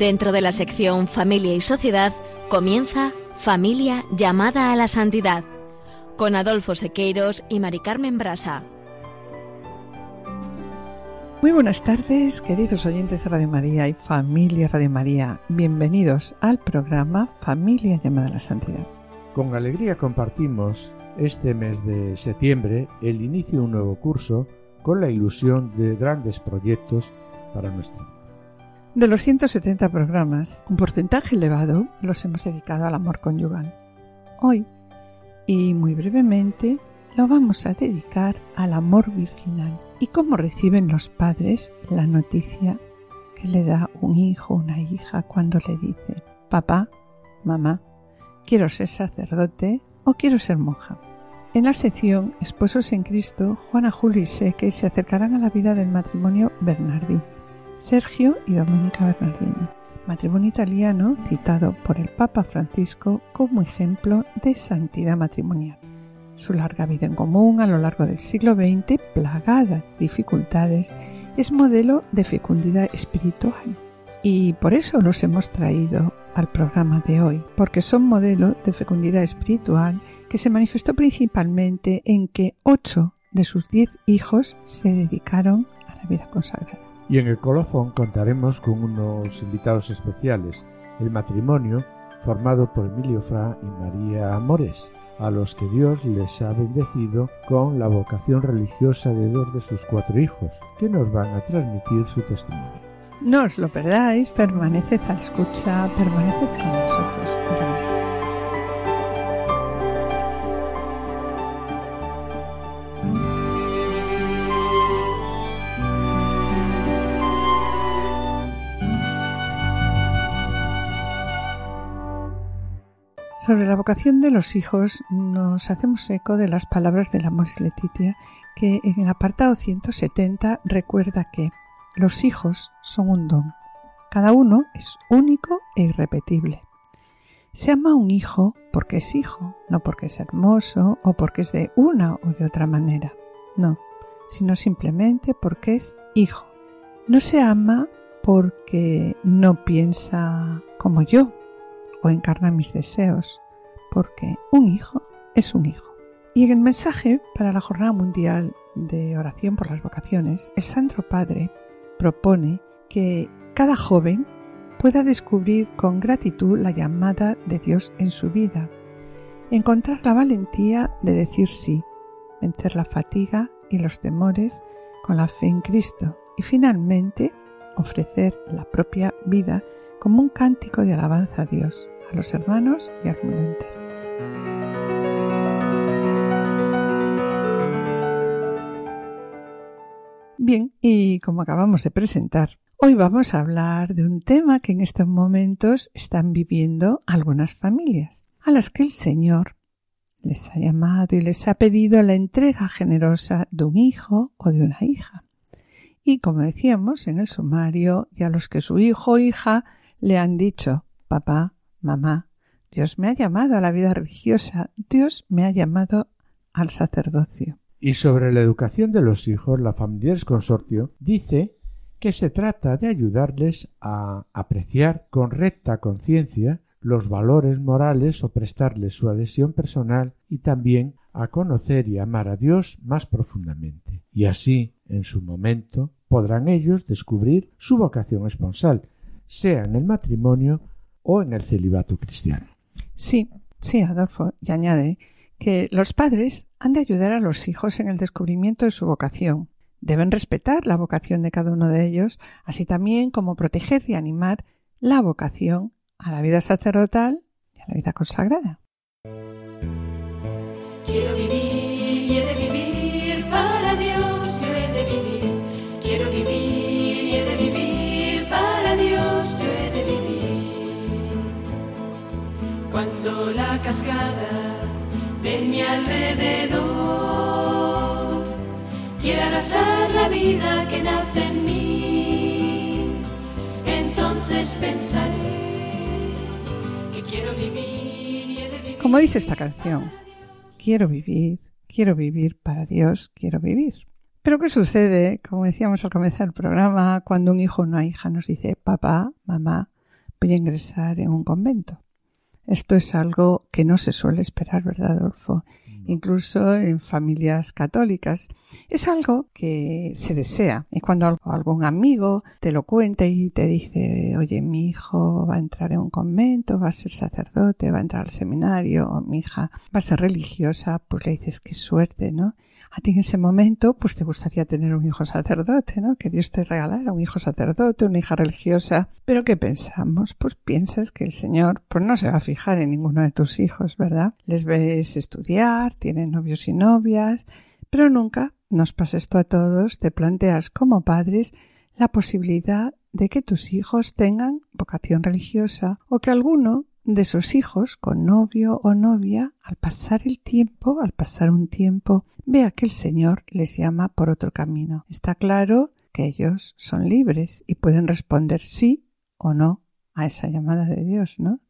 Dentro de la sección Familia y Sociedad comienza Familia llamada a la santidad con Adolfo Sequeiros y Mari Carmen Brasa. Muy buenas tardes, queridos oyentes de Radio María y familia Radio María. Bienvenidos al programa Familia llamada a la Santidad. Con alegría compartimos este mes de septiembre el inicio de un nuevo curso con la ilusión de grandes proyectos para nuestra vida. De los 170 programas, un porcentaje elevado los hemos dedicado al amor conyugal. Hoy, y muy brevemente, lo vamos a dedicar al amor virginal y cómo reciben los padres la noticia que le da un hijo o una hija cuando le dice, papá, mamá, quiero ser sacerdote o quiero ser monja. En la sección Esposos en Cristo, Juana, Julio y Seque se acercarán a la vida del matrimonio Bernardini, Sergio y Domenica Bernardini, matrimonio italiano citado por el Papa Francisco como ejemplo de santidad matrimonial. Su larga vida en común a lo largo del siglo XX, plagada de dificultades, es modelo de fecundidad espiritual. Y por eso los hemos traído al programa de hoy, porque son modelo de fecundidad espiritual que se manifestó principalmente en que ocho de sus diez hijos se dedicaron a la vida consagrada. Y en el colofón contaremos con unos invitados especiales, el matrimonio formado por Emilio Fra y María Amores, a los que Dios les ha bendecido con la vocación religiosa de dos de sus cuatro hijos, que nos van a transmitir su testimonio. No os lo perdáis, permaneced a la escucha, permaneced con nosotros. Sobre la vocación de los hijos nos hacemos eco de las palabras de la Mons Letitia, que en el apartado 170 recuerda que los hijos son un don. Cada uno es único e irrepetible. Se ama a un hijo porque es hijo, no porque es hermoso o porque es de una o de otra manera. No, sino simplemente porque es hijo. No se ama porque no piensa como yo o encarna mis deseos, porque un hijo es un hijo. Y en el mensaje para la Jornada Mundial de Oración por las Vocaciones, el Santo Padre propone que cada joven pueda descubrir con gratitud la llamada de Dios en su vida, encontrar la valentía de decir sí, vencer la fatiga y los temores con la fe en Cristo y finalmente ofrecer la propia vida como un cántico de alabanza a Dios, a los hermanos y al mundo entero. Bien, y como acabamos de presentar, hoy vamos a hablar de un tema que en estos momentos están viviendo algunas familias, a las que el Señor les ha llamado y les ha pedido la entrega generosa de un hijo o de una hija. Y como decíamos en el sumario, y a los que su hijo o hija le han dicho, papá, mamá, Dios me ha llamado a la vida religiosa, Dios me ha llamado al sacerdocio. Y sobre la educación de los hijos, la Familiares Consortio dice que se trata de ayudarles a apreciar con recta conciencia los valores morales o prestarles su adhesión personal y también a conocer y amar a Dios más profundamente. Y así, en su momento, podrán ellos descubrir su vocación esponsal, sea en el matrimonio o en el celibato cristiano. Sí, sí, Adolfo, y añade que los padres han de ayudar a los hijos en el descubrimiento de su vocación. Deben respetar la vocación de cada uno de ellos, así también como proteger y animar la vocación a la vida sacerdotal y a la vida consagrada. Quiero vivir Cuando la cascada de mi alrededor quiera arrasar la vida que nace en mí, entonces pensaré que quiero vivir y he de vivir. Como dice esta canción, quiero vivir, quiero vivir para Dios, quiero vivir. Pero ¿qué sucede, como decíamos al comenzar el programa, cuando un hijo o una hija nos dice, papá, mamá, voy a ingresar en un convento. Esto es algo que no se suele esperar, ¿verdad, Adolfo? incluso en familias católicas. Es algo que se desea. Y cuando algún amigo te lo cuenta y te dice, oye, mi hijo va a entrar en un convento, va a ser sacerdote, va a entrar al seminario, o mi hija va a ser religiosa, pues le dices, qué suerte, ¿no? A ti en ese momento, pues te gustaría tener un hijo sacerdote, ¿no? Que Dios te regalara un hijo sacerdote, una hija religiosa. Pero ¿qué pensamos? Pues piensas que el Señor, pues no se va a fijar en ninguno de tus hijos, ¿verdad? Les ves estudiar, tienen novios y novias, pero nunca, nos pasa esto a todos, te planteas como padres la posibilidad de que tus hijos tengan vocación religiosa o que alguno de sus hijos con novio o novia, al pasar el tiempo, al pasar un tiempo, vea que el Señor les llama por otro camino. Está claro que ellos son libres y pueden responder sí o no a esa llamada de Dios, ¿no?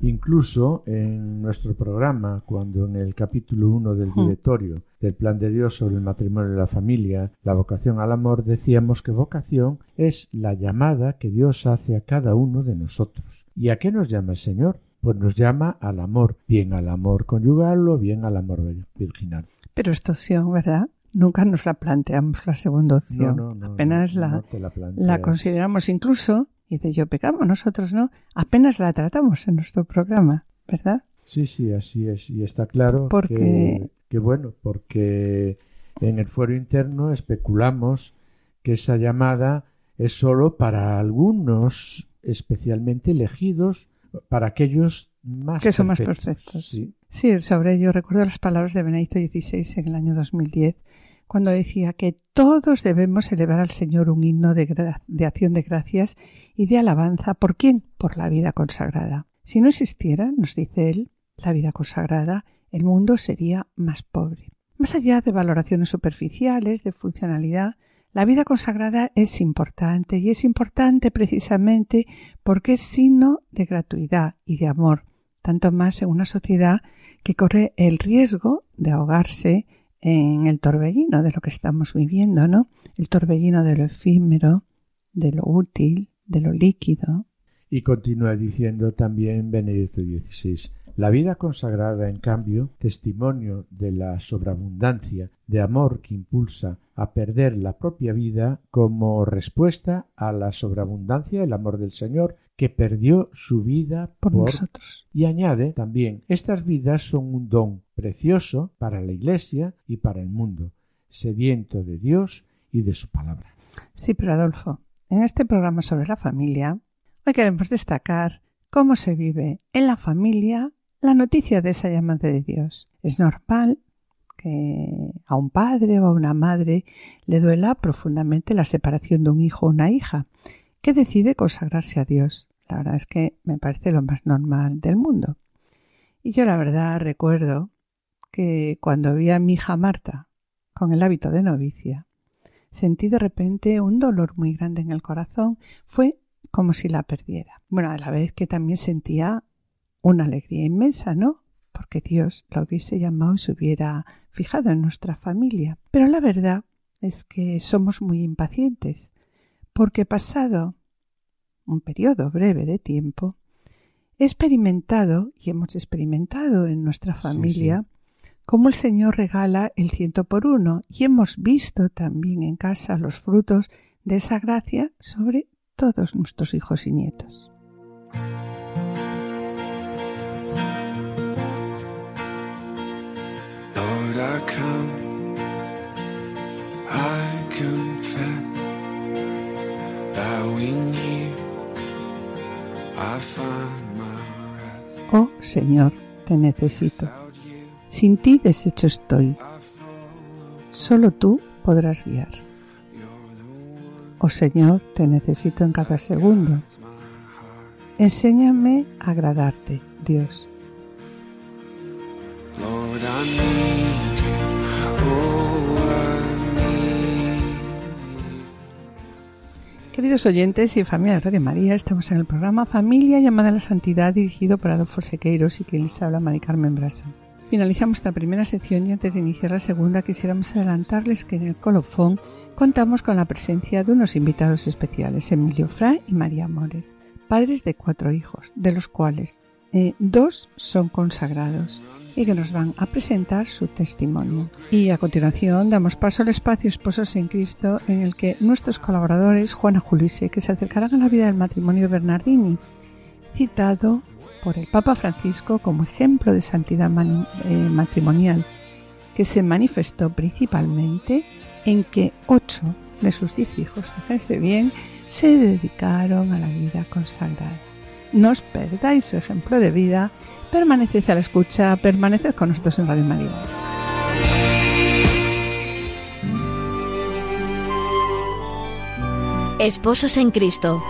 Incluso en nuestro programa, cuando en el capítulo 1 del directorio del Plan de Dios sobre el matrimonio y la familia, la vocación al amor, decíamos que vocación es la llamada que Dios hace a cada uno de nosotros. ¿Y a qué nos llama el Señor? Pues nos llama al amor, bien al amor conyugal o bien al amor virginal. Pero esta opción, ¿verdad? Nunca nos la planteamos la segunda opción. Apenas la, la consideramos incluso y de yo pecamos nosotros, ¿no? Apenas la tratamos en nuestro programa, ¿verdad? Sí, sí, así es. Y está claro que, que, bueno, porque en el fuero interno especulamos que esa llamada es solo para algunos especialmente elegidos, para aquellos más que son más perfectos. Sí. sí, sobre ello recuerdo las palabras de Benedicto XVI en el año 2010 cuando decía que todos debemos elevar al Señor un himno de, acción de gracias y de alabanza. ¿Por quién? Por la vida consagrada. Si no existiera, nos dice él, la vida consagrada, el mundo sería más pobre. Más allá de valoraciones superficiales, de funcionalidad, la vida consagrada es importante y es importante precisamente porque es signo de gratuidad y de amor, tanto más en una sociedad que corre el riesgo de ahogarse en el torbellino de lo que estamos viviendo, ¿no? El torbellino de lo efímero, de lo útil, de lo líquido. Y continúa diciendo también Benedicto XVI, la vida consagrada, en cambio, testimonio de la sobreabundancia de amor que impulsa a perder la propia vida como respuesta a la sobreabundancia del amor del Señor que perdió su vida por, nosotros. Y añade también, estas vidas son un don precioso para la Iglesia y para el mundo, sediento de Dios y de su palabra. Sí, pero Adolfo, en este programa sobre la familia, hoy queremos destacar cómo se vive en la familia la noticia de esa llamada de Dios. Es normal que a un padre o a una madre le duela profundamente la separación de un hijo o una hija que decide consagrarse a Dios. La verdad es que me parece lo más normal del mundo. Y yo la verdad recuerdo que cuando vi a mi hija Marta con el hábito de novicia, sentí de repente un dolor muy grande en el corazón. Fue como si la perdiera. Bueno, a la vez que también sentía una alegría inmensa, ¿no? Porque Dios la hubiese llamado y se hubiera fijado en nuestra familia. Pero la verdad es que somos muy impacientes, porque pasado un periodo breve de tiempo, he experimentado y hemos experimentado en nuestra familia cómo el Señor regala el ciento por uno y hemos visto también en casa los frutos de esa gracia sobre todos nuestros hijos y nietos. Oh Señor, te necesito. Sin ti deshecho estoy. Solo tú podrás guiar. Oh Señor, te necesito en cada segundo. Enséñame a agradarte, Dios. Queridos oyentes y familia de Radio María, estamos en el programa Familia llamada a la Santidad dirigido por Adolfo Sequeiros y que les habla Mari Carmen Brasa. Finalizamos esta primera sección y antes de iniciar la segunda quisiéramos adelantarles que en el colofón contamos con la presencia de unos invitados especiales, Emilio Fra y María Mores, padres de cuatro hijos, de los cuales eh, dos son consagrados y que nos van a presentar su testimonio. Y a continuación damos paso al espacio Esposos en Cristo en el que nuestros colaboradores, Juana Julise, que se acercarán a la vida del matrimonio Bernardini, citado por el Papa Francisco como ejemplo de santidad eh, matrimonial, que se manifestó principalmente en que ocho de sus diez hijos, fíjense bien, se dedicaron a la vida consagrada. No os perdáis su ejemplo de vida, permaneced a la escucha, permaneced con nosotros en Radio María. Esposos en Cristo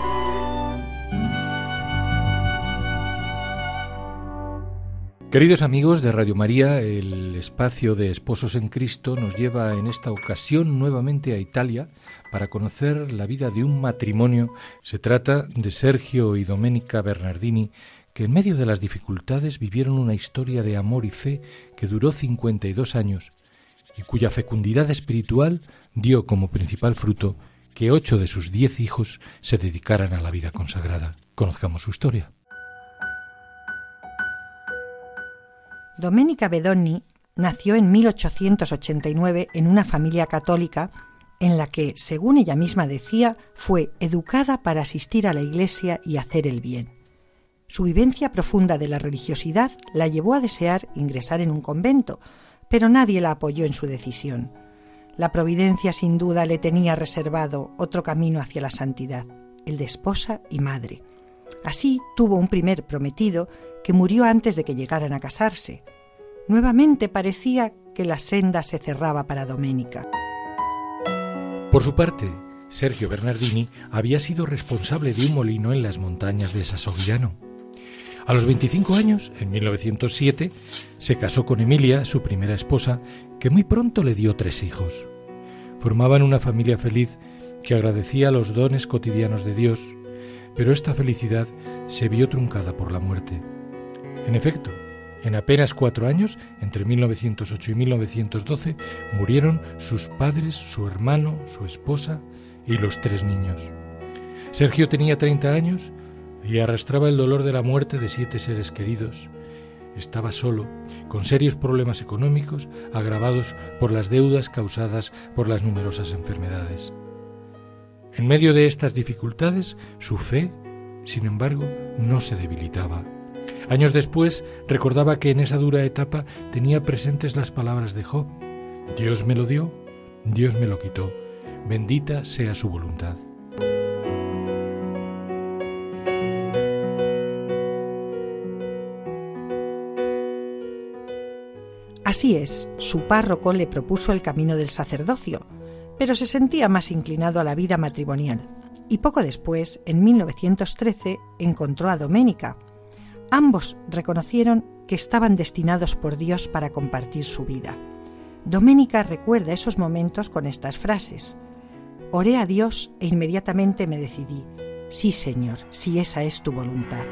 Queridos amigos de Radio María, el espacio de Esposos en Cristo nos lleva en esta ocasión nuevamente a Italia para conocer la vida de un matrimonio. Se trata de Sergio y Domenica Bernardini, que en medio de las dificultades vivieron una historia de amor y fe que duró 52 años y cuya fecundidad espiritual dio como principal fruto que ocho de sus diez hijos se dedicaran a la vida consagrada. Conozcamos su historia. Domenica Bedoni nació en 1889 en una familia católica en la que, según ella misma decía, fue educada para asistir a la iglesia y hacer el bien. Su vivencia profunda de la religiosidad la llevó a desear ingresar en un convento, pero nadie la apoyó en su decisión. La providencia sin duda le tenía reservado otro camino hacia la santidad, el de esposa y madre. Así tuvo un primer prometido que murió antes de que llegaran a casarse. Nuevamente parecía que la senda se cerraba para Doménica. Por su parte, Sergio Bernardini había sido responsable de un molino en las montañas de Sasogliano. A los 25 años, en 1907, se casó con Emilia, su primera esposa, que muy pronto le dio tres hijos. Formaban una familia feliz que agradecía los dones cotidianos de Dios, pero esta felicidad se vio truncada por la muerte. En efecto, en apenas cuatro años, entre 1908 y 1912, murieron sus padres, su hermano, su esposa y los tres niños. Sergio tenía 30 años y arrastraba el dolor de la muerte de siete seres queridos. Estaba solo, con serios problemas económicos agravados por las deudas causadas por las numerosas enfermedades. En medio de estas dificultades, su fe, sin embargo, no se debilitaba. Años después recordaba que en esa dura etapa tenía presentes las palabras de Job. Dios me lo dio, Dios me lo quitó, bendita sea su voluntad. Así es, su párroco le propuso el camino del sacerdocio, pero se sentía más inclinado a la vida matrimonial. Y poco después, en 1913, encontró a Doménica, Ambos reconocieron que estaban destinados por Dios para compartir su vida. Doménica recuerda esos momentos con estas frases. Oré a Dios e inmediatamente me decidí. Sí, Señor, si esa es tu voluntad.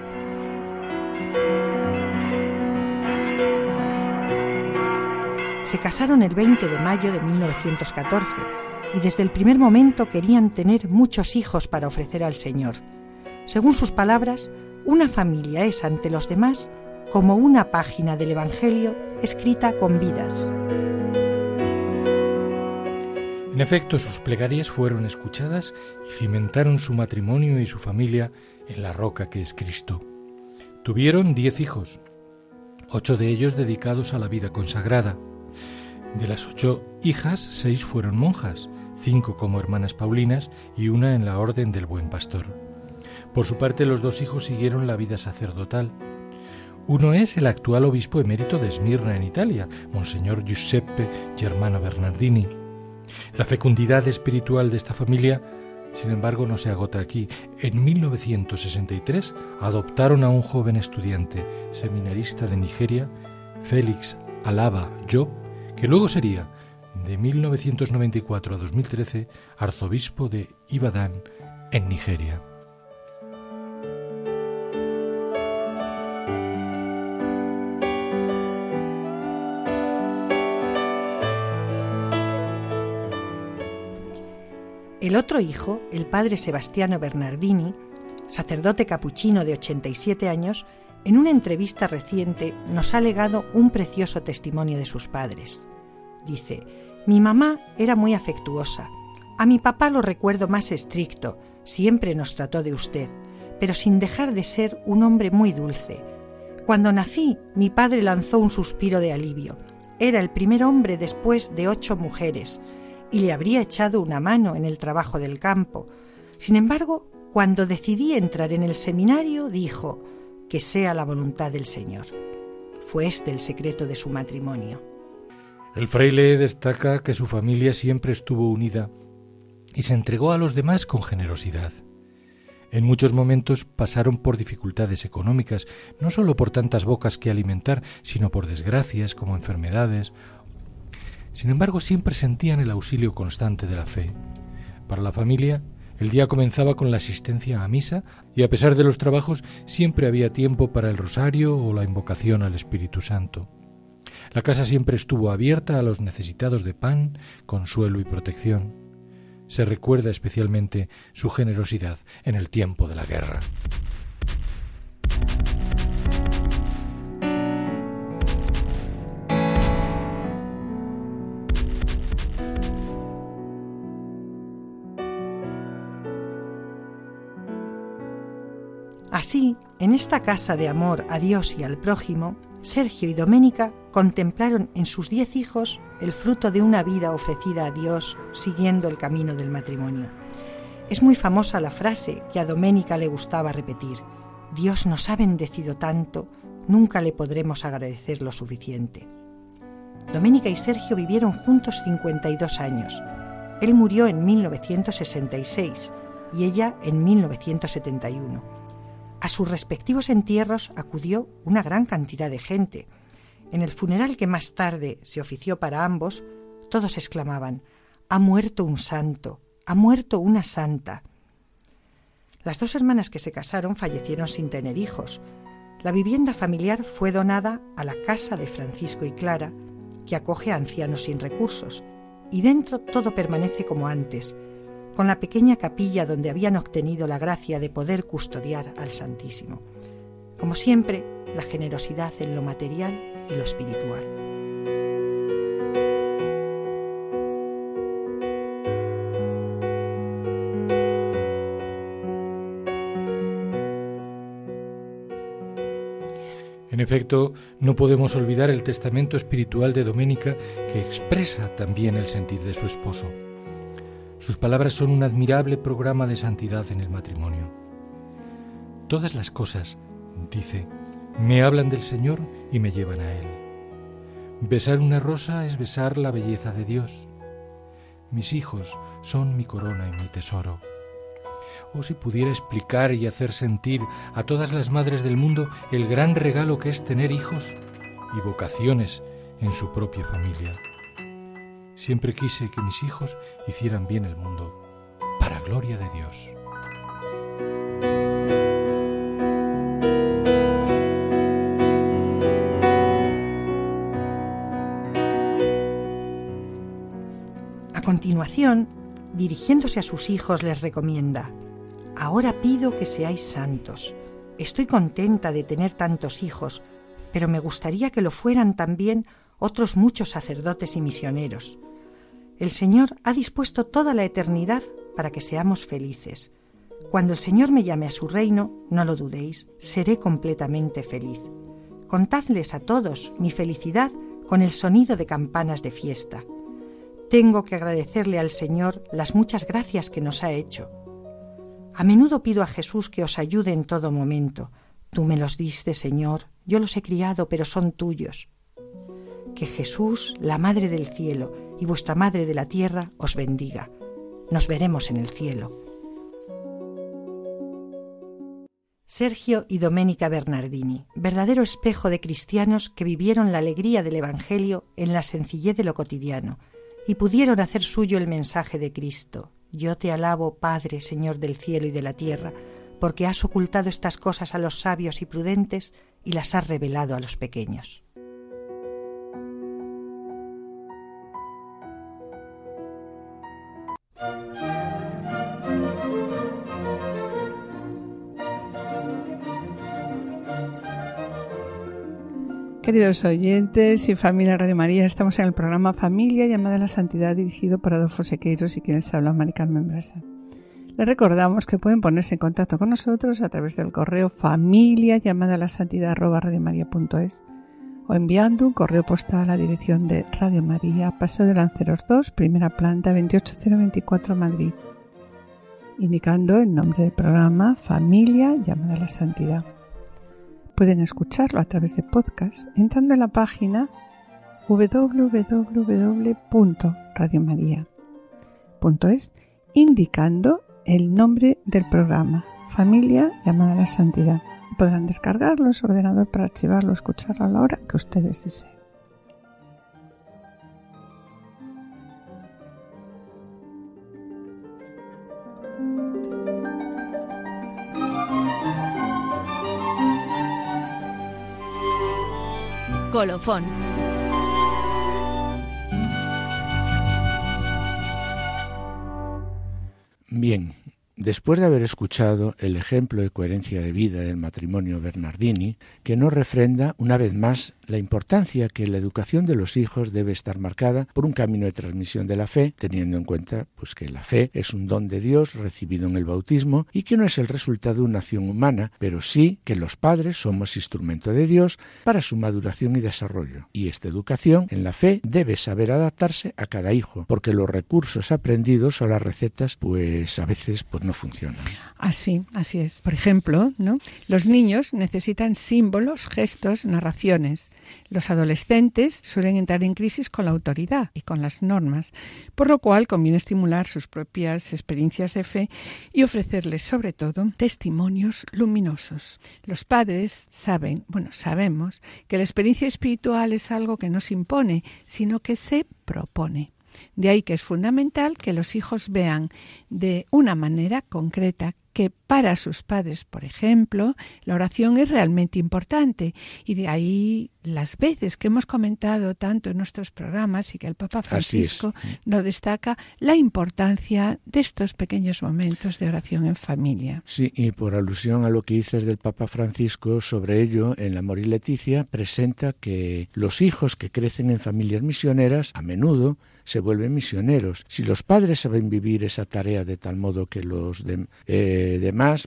Se casaron el 20 de mayo de 1914 y desde el primer momento querían tener muchos hijos para ofrecer al Señor. Según sus palabras, una familia es ante los demás como una página del Evangelio escrita con vidas. En efecto, sus plegarias fueron escuchadas y cimentaron su matrimonio y su familia en la roca que es Cristo. Tuvieron diez hijos, ocho de ellos dedicados a la vida consagrada. De las ocho hijas, seis fueron monjas, cinco como hermanas Paulinas y una en la Orden del Buen Pastor. Por su parte, los dos hijos siguieron la vida sacerdotal. Uno es el actual obispo emérito de Esmirna en Italia, Monseñor Giuseppe Germano Bernardini. La fecundidad espiritual de esta familia, sin embargo, no se agota aquí. En 1963 adoptaron a un joven estudiante, seminarista de Nigeria, Félix Alaba Job, que luego sería, de 1994 a 2013, arzobispo de Ibadan, en Nigeria. El otro hijo, el padre Sebastiano Bernardini, sacerdote capuchino de 87 años, en una entrevista reciente nos ha legado un precioso testimonio de sus padres. Dice, mi mamá era muy afectuosa. A mi papá lo recuerdo más estricto, siempre nos trató de usted, pero sin dejar de ser un hombre muy dulce. Cuando nací, mi padre lanzó un suspiro de alivio. Era el primer hombre después de ocho mujeres, y le habría echado una mano en el trabajo del campo. Sin embargo, cuando decidí entrar en el seminario, dijo, que sea la voluntad del Señor. Fue este el secreto de su matrimonio. El fraile destaca que su familia siempre estuvo unida y se entregó a los demás con generosidad. En muchos momentos pasaron por dificultades económicas, no solo por tantas bocas que alimentar, sino por desgracias como enfermedades. Sin embargo, siempre sentían el auxilio constante de la fe. Para la familia, el día comenzaba con la asistencia a misa y a pesar de los trabajos siempre había tiempo para el rosario o la invocación al Espíritu Santo. La casa siempre estuvo abierta a los necesitados de pan, consuelo y protección. Se recuerda especialmente su generosidad en el tiempo de la guerra. Así, en esta casa de amor a Dios y al prójimo, Sergio y Doménica contemplaron en sus diez hijos el fruto de una vida ofrecida a Dios siguiendo el camino del matrimonio. Es muy famosa la frase que a Doménica le gustaba repetir, Dios nos ha bendecido tanto, nunca le podremos agradecer lo suficiente. Doménica y Sergio vivieron juntos 52 años. Él murió en 1966 y ella en 1971. A sus respectivos entierros acudió una gran cantidad de gente. En el funeral que más tarde se ofició para ambos, todos exclamaban Ha muerto un santo, ha muerto una santa. Las dos hermanas que se casaron fallecieron sin tener hijos. La vivienda familiar fue donada a la casa de Francisco y Clara, que acoge a ancianos sin recursos, y dentro todo permanece como antes, con la pequeña capilla donde habían obtenido la gracia de poder custodiar al Santísimo. Como siempre, la generosidad en lo material y lo espiritual. En efecto, no podemos olvidar el testamento espiritual de Doménica que expresa también el sentir de su esposo. Sus palabras son un admirable programa de santidad en el matrimonio. Todas las cosas, dice, me hablan del Señor y me llevan a Él. Besar una rosa es besar la belleza de Dios. Mis hijos son mi corona y mi tesoro. Oh, si pudiera explicar y hacer sentir a todas las madres del mundo el gran regalo que es tener hijos y vocaciones en su propia familia. Siempre quise que mis hijos hicieran bien el mundo, para gloria de Dios. A continuación, dirigiéndose a sus hijos, les recomienda, Ahora pido que seáis santos. Estoy contenta de tener tantos hijos, pero me gustaría que lo fueran también otros muchos sacerdotes y misioneros. El Señor ha dispuesto toda la eternidad para que seamos felices. Cuando el Señor me llame a su reino, no lo dudéis, seré completamente feliz. Contadles a todos mi felicidad con el sonido de campanas de fiesta. Tengo que agradecerle al Señor las muchas gracias que nos ha hecho. A menudo pido a Jesús que os ayude en todo momento. Tú me los diste, Señor, yo los he criado, pero son tuyos. Que Jesús, la Madre del Cielo, y vuestra Madre de la Tierra os bendiga. Nos veremos en el cielo. Sergio y Doménica Bernardini, verdadero espejo de cristianos que vivieron la alegría del Evangelio en la sencillez de lo cotidiano y pudieron hacer suyo el mensaje de Cristo. Yo te alabo, Padre, Señor del cielo y de la tierra, porque has ocultado estas cosas a los sabios y prudentes y las has revelado a los pequeños. Queridos oyentes y familia Radio María, estamos en el programa Familia llamada a la Santidad dirigido por Adolfo Sequeiros y quienes habla Mari Carmen Brasa. Les recordamos que pueden ponerse en contacto con nosotros a través del correo familia llamada a la santidad arroba radiomaria.es o enviando un correo postal a la dirección de Radio María, Paseo de Lanceros 2, primera planta 28024 Madrid, indicando el nombre del programa Familia llamada a la Santidad. Pueden escucharlo a través de podcast entrando en la página www.radiomaria.es indicando el nombre del programa Familia llamada a la Santidad podrán descargarlo en su ordenador para archivarlo o escucharlo a la hora que ustedes deseen. Colofón. Bien, Después de haber escuchado el ejemplo de coherencia de vida del matrimonio Bernardini, que nos refrenda una vez más la importancia que la educación de los hijos debe estar marcada por un camino de transmisión de la fe, teniendo en cuenta pues que la fe es un don de Dios recibido en el bautismo y que no es el resultado de una acción humana, pero sí que los padres somos instrumento de Dios para su maduración y desarrollo. Y esta educación en la fe debe saber adaptarse a cada hijo, porque los recursos aprendidos o las recetas pues a veces pues no. Así, así es. Por ejemplo. Los niños necesitan símbolos, gestos, narraciones. Los adolescentes suelen entrar en crisis con la autoridad y con las normas, por lo cual conviene estimular sus propias experiencias de fe y ofrecerles sobre todo testimonios luminosos. Los padres saben, bueno, sabemos que la experiencia espiritual es algo que no se impone, sino que se propone. De ahí que es fundamental que los hijos vean de una manera concreta que para sus padres, por ejemplo, la oración es realmente importante y de ahí las veces que hemos comentado tanto en nuestros programas y que el Papa Francisco nos destaca la importancia de estos pequeños momentos de oración en familia. Sí, y por alusión a lo que dices del Papa Francisco sobre ello, en la Mori Leticia presenta que los hijos que crecen en familias misioneras a menudo se vuelven misioneros. Si los padres saben vivir esa tarea de tal modo que los eh,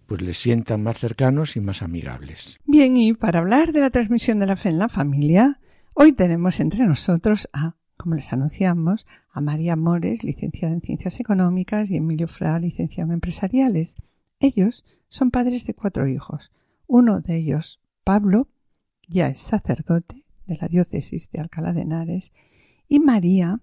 pues les sientan más cercanos y más amigables. Bien, y para hablar de la transmisión de la fe en la familia, hoy tenemos entre nosotros a, como les anunciamos, a María Mores, licenciada en Ciencias Económicas, y Emilio Fra, licenciado en Empresariales. Ellos son padres de cuatro hijos. Uno de ellos, Pablo, ya es sacerdote de la diócesis de Alcalá de Henares, y María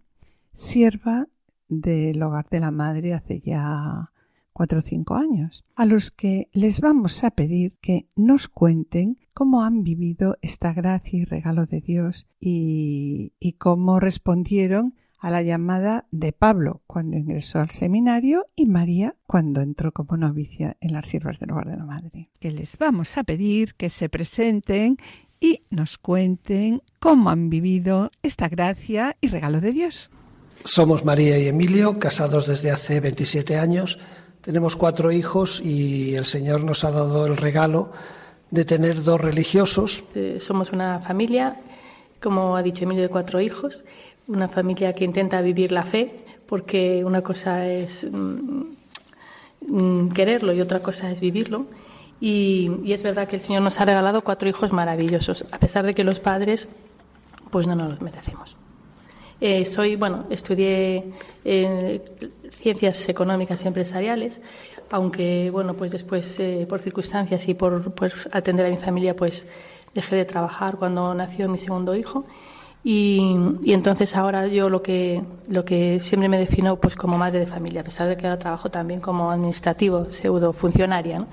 sierva del hogar de la madre hace ya o cinco años, a los que les vamos a pedir que nos cuenten cómo han vivido esta gracia y regalo de Dios y, y cómo respondieron a la llamada de Pablo cuando ingresó al seminario y María cuando entró como novicia en las siervas del hogar de la madre. Que les vamos a pedir que se presenten y nos cuenten cómo han vivido esta gracia y regalo de Dios. Somos María y Emilio, casados desde hace 27 años. Tenemos cuatro hijos y el Señor nos ha dado el regalo de tener dos religiosos. Eh, somos una familia, como ha dicho Emilio, de cuatro hijos, una familia que intenta vivir la fe, porque una cosa es mm, mm, quererlo y otra cosa es vivirlo. Y, y, es verdad que el Señor nos ha regalado cuatro hijos maravillosos, a pesar de que los padres pues no nos los merecemos. Eh, soy, bueno, estudié eh, ciencias económicas y empresariales, aunque, bueno, pues después, eh, por circunstancias y por, atender a mi familia, pues dejé de trabajar cuando nació mi segundo hijo. Y, entonces ahora yo lo que, lo que siempre me defino pues como madre de familia, a pesar de que ahora trabajo también como administrativo, pseudo funcionaria.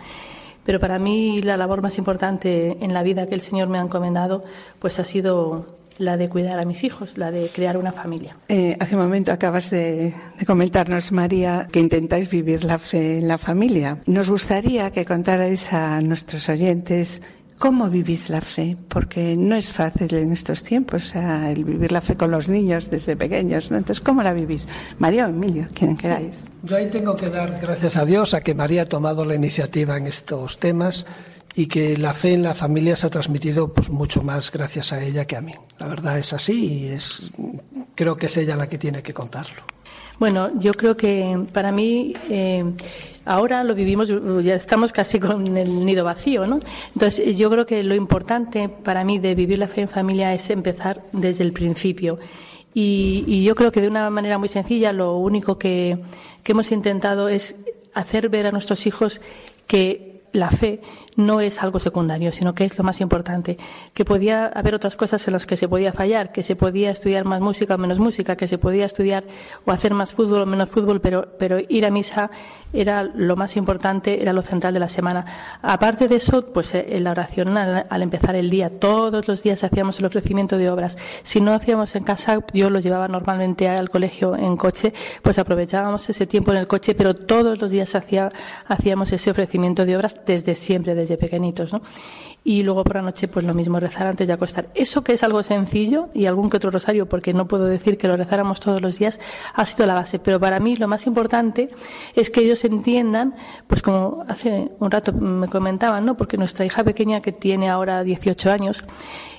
Pero para mí la labor más importante en la vida que el Señor me ha encomendado pues ha sido la de cuidar a mis hijos, la de crear una familia. Eh, hace un momento acabas de, comentarnos, María, que intentáis vivir la fe en la familia. Nos gustaría que contarais a nuestros oyentes ¿Cómo vivís la fe? Porque no es fácil en estos tiempos el vivir la fe con los niños desde pequeños. ¿no? Entonces, ¿cómo la vivís? María o Emilio, quien queráis. Yo ahí tengo que dar gracias a Dios a que María ha tomado la iniciativa en estos temas y que la fe en la familia se ha transmitido pues mucho más gracias a ella que a mí. La verdad es así y es creo que es ella la que tiene que contarlo. Bueno, yo creo que para mí eh, ahora lo vivimos, ya estamos casi con el nido vacío, ¿no? Entonces yo creo que lo importante para mí de vivir la fe en familia es empezar desde el principio. Y, y yo creo que de una manera muy sencilla lo único que, que hemos intentado es hacer ver a nuestros hijos que la fe no es algo secundario, sino que es lo más importante. Que podía haber otras cosas en las que se podía fallar, que se podía estudiar más música o menos música, que se podía estudiar o hacer más fútbol o menos fútbol, pero, ir a misa era lo más importante, era lo central de la semana. Aparte de eso, pues en eh, la oración al, empezar el día, todos los días hacíamos el ofrecimiento de obras. Si no hacíamos en casa, yo los llevaba normalmente al colegio en coche, pues aprovechábamos ese tiempo en el coche, pero todos los días hacía, hacíamos ese ofrecimiento de obras desde siempre, pequeñitos, ¿no? Y luego por la noche, pues lo mismo, rezar antes de acostar. Eso que es algo sencillo y algún que otro rosario, porque no puedo decir que lo rezáramos todos los días, ha sido la base. Pero para mí lo más importante es que ellos entiendan, pues como hace un rato me comentaban, ¿no? Porque nuestra hija pequeña, que tiene ahora 18 años,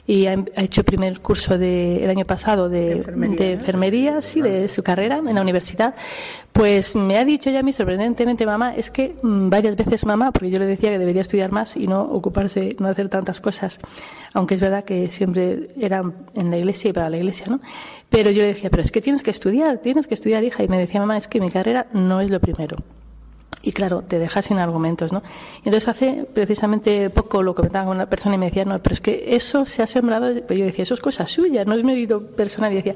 y ha, hecho el primer curso de, el año pasado de, enfermería, sí, de su carrera en la universidad, pues me ha dicho ya a mí sorprendentemente, mamá, es que mm, varias veces mamá, porque yo le decía que debería estudiar más y no ocuparse, no hacer tantas cosas, aunque es verdad que siempre era en la iglesia y para la iglesia, ¿no? Pero yo le decía, pero es que tienes que estudiar, tienes que estudiar, hija, y me decía, mamá, es que mi carrera no es lo primero. Y claro, te dejas sin argumentos, ¿no? Entonces hace precisamente poco lo comentaba con una persona y me decía, no, pero es que eso se ha sembrado, pues yo decía, eso es cosa suya, no es mérito personal. Y decía,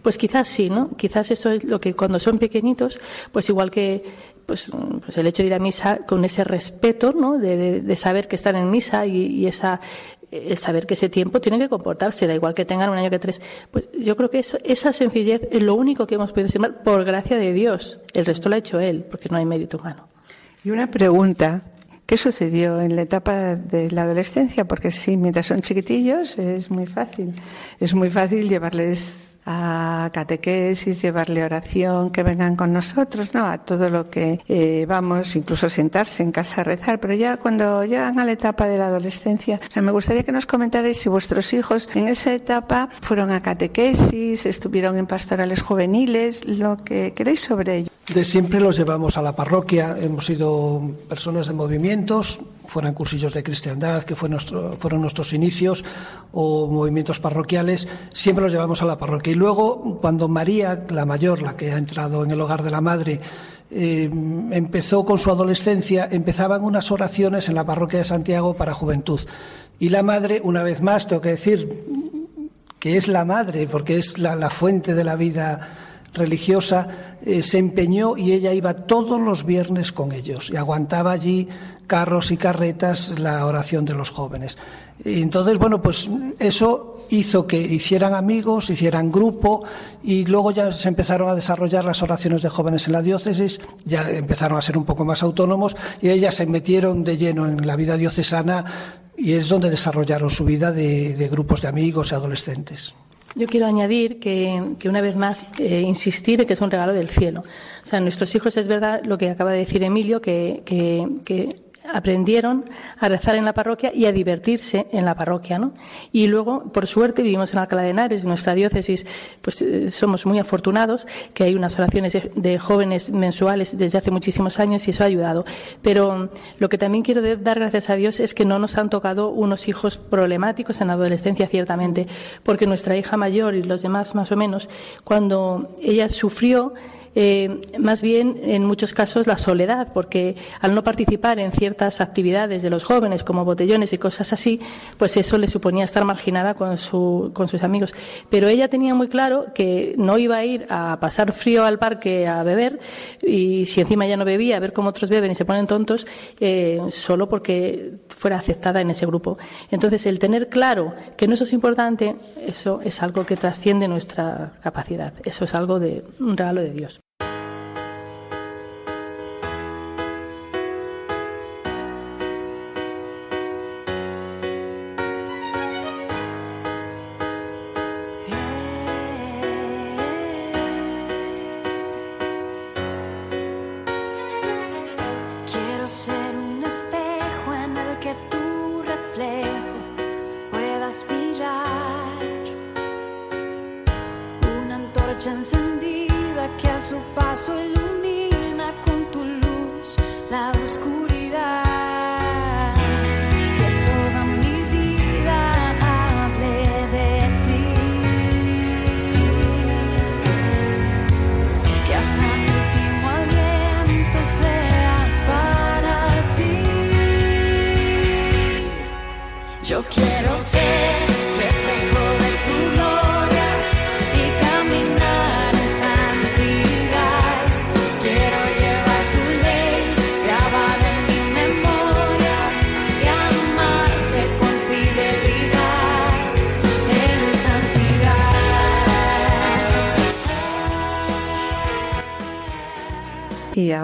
pues quizás sí, ¿no? Quizás eso es lo que cuando son pequeñitos, pues igual que pues, pues el hecho de ir a misa con ese respeto, ¿no? De, saber que están en misa y, y esa el saber que ese tiempo tiene que comportarse, da igual que tengan un año que tres. Pues yo creo que eso, esa sencillez es lo único que hemos podido sembrar por gracia de Dios. El resto lo ha hecho Él, porque no hay mérito humano. Y una pregunta. ¿Qué sucedió en la etapa de la adolescencia? Porque sí, mientras son chiquitillos es muy fácil. Es muy fácil llevarles a catequesis, llevarle oración, que vengan con nosotros, ¿no? A todo lo que eh, vamos, incluso sentarse en casa a rezar. Pero ya cuando llegan a la etapa de la adolescencia, o sea, me gustaría que nos comentarais si vuestros hijos en esa etapa fueron a catequesis, estuvieron en pastorales juveniles, lo que queréis sobre ello. Siempre los llevamos a la parroquia, hemos sido personas de movimientos, fueran cursillos de cristiandad, que fueron nuestros inicios, o movimientos parroquiales, siempre los llevamos a la parroquia. Y luego, cuando María, la mayor, la que ha entrado en el hogar de la madre, eh, empezó con su adolescencia, empezaban unas oraciones en la parroquia de Santiago para juventud. Y la madre, una vez más, tengo que decir que es la madre, porque es la fuente de la vida religiosa, eh, se empeñó y ella iba todos los viernes con ellos y aguantaba allí carros y carretas la oración de los jóvenes. Y entonces, bueno, pues eso hizo que hicieran amigos, hicieran grupo y luego ya se empezaron a desarrollar las oraciones de jóvenes en la diócesis, ya empezaron a ser un poco más autónomos y ellas se metieron de lleno en la vida diocesana y es donde desarrollaron su vida de grupos de amigos y adolescentes. Yo quiero añadir que, una vez más, eh, insistir en que es un regalo del cielo. O sea, nuestros hijos es verdad lo que acaba de decir Emilio, que, que aprendieron a rezar en la parroquia y a divertirse en la parroquia, ¿no? Y luego, por suerte, vivimos en Alcalá de Henares, en nuestra diócesis, pues eh, somos muy afortunados, que hay unas oraciones de, jóvenes mensuales desde hace muchísimos años y eso ha ayudado. Pero lo que también quiero dar gracias a Dios es que no nos han tocado unos hijos problemáticos en la adolescencia, ciertamente, porque nuestra hija mayor y los demás más o menos, cuando ella sufrió, eh, más bien en muchos casos la soledad, porque al no participar en ciertas actividades de los jóvenes, como botellones y cosas así, pues eso le suponía estar marginada con, su, con sus amigos. Pero ella tenía muy claro que no iba a ir a pasar frío al parque a beber, y si encima ya no bebía, a ver cómo otros beben y se ponen tontos, eh, solo porque fuera aceptada en ese grupo. Entonces, el tener claro que no eso es importante, eso es algo que trasciende nuestra capacidad. Eso es algo de un regalo de Dios.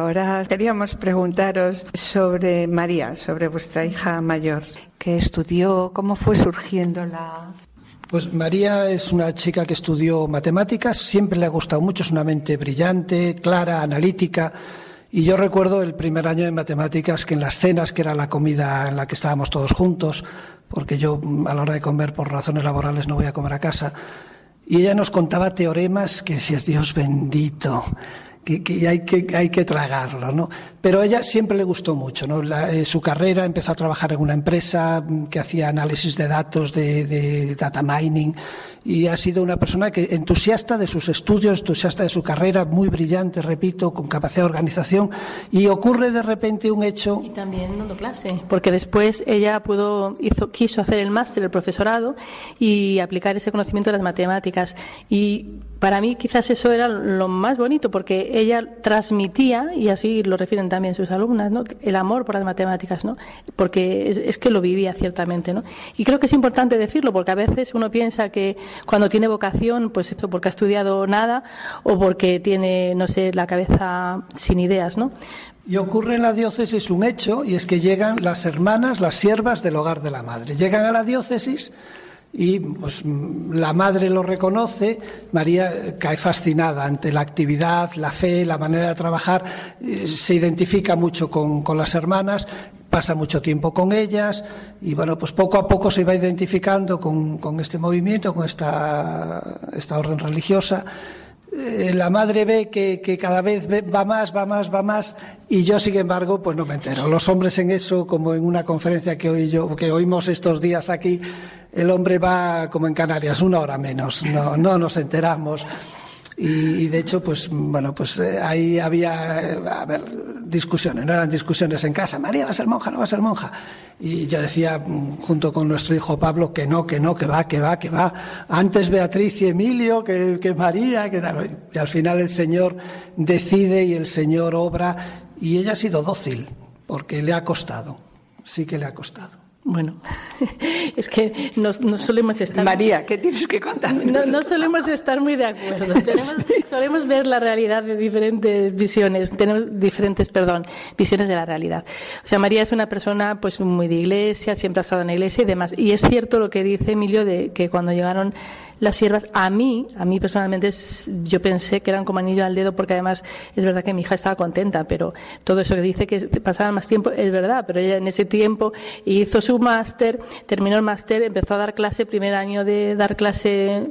Ahora queríamos preguntaros sobre María, sobre vuestra hija mayor, que estudió, cómo fue surgiendo la... Pues María es una chica que estudió matemáticas, siempre le ha gustado mucho, es una mente brillante, clara, analítica. Y yo recuerdo el primer año de matemáticas que en las cenas, que era la comida en la que estábamos todos juntos, porque yo a la hora de comer por razones laborales no voy a comer a casa, y ella nos contaba teoremas que decías, Dios bendito, que, que hay que hay que tragarlo, ¿no? Pero a ella siempre le gustó mucho, ¿no? La, eh, su carrera empezó a trabajar en una empresa mm, que hacía análisis de datos, de, de data mining, y ha sido una persona que entusiasta de sus estudios, entusiasta de su carrera, muy brillante, repito, con capacidad de organización, y ocurre de repente un hecho. Y también dando clase, porque después ella pudo, hizo, quiso hacer el máster, el profesorado, y aplicar ese conocimiento de las matemáticas. Y para mí quizás eso era lo más bonito, porque ella transmitía, y así lo refieren también sus alumnas, ¿no? el amor por las matemáticas, ¿no? porque es, es, que lo vivía ciertamente. ¿no? Y creo que es importante decirlo, porque a veces uno piensa que cuando tiene vocación, pues porque ha estudiado nada o porque tiene, no sé, la cabeza sin ideas. ¿no? Y ocurre en la diócesis un hecho, y es que llegan las hermanas, las siervas del hogar de la madre. Llegan a la diócesis y pues, la madre lo reconoce, María cae fascinada ante la actividad, la fe, la manera de trabajar, se identifica mucho con, con, las hermanas, pasa mucho tiempo con ellas y bueno, pues poco a poco se va identificando con, con este movimiento, con esta, esta orden religiosa. Eh, la madre ve que, cada vez ve, va más, va más, va más, y yo, sin embargo, pues no me entero. Los hombres en eso, como en una conferencia que, oí yo, que oímos estos días aquí, el hombre va como en Canarias, una hora menos, no, no nos enteramos. Y, de hecho, pues bueno, pues eh, ahí había eh, a ver, discusiones, no eran discusiones en casa. María va a ser monja, no va a ser monja. Y yo decía, junto con nuestro hijo Pablo, que no, que no, que va, que va, que va. Antes Beatriz y Emilio, que, que María, que tal. Y al final el Señor decide y el Señor obra. Y ella ha sido dócil, porque le ha costado. Sí que le ha costado. Bueno, es que no, no, solemos estar. María, ¿qué tienes que contar? No, no solemos estar muy de acuerdo. Tenemos, solemos ver la realidad de diferentes visiones, tenemos diferentes, perdón, visiones de la realidad. O sea, María es una persona pues muy de iglesia, siempre ha estado en la iglesia y demás. Y es cierto lo que dice Emilio de que cuando llegaron las siervas, a mí, a mí personalmente, yo pensé que eran como anillo al dedo porque además es verdad que mi hija estaba contenta, pero todo eso que dice que pasaba más tiempo es verdad, pero ella en ese tiempo hizo su máster, terminó el máster, empezó a dar clase, primer año de dar clase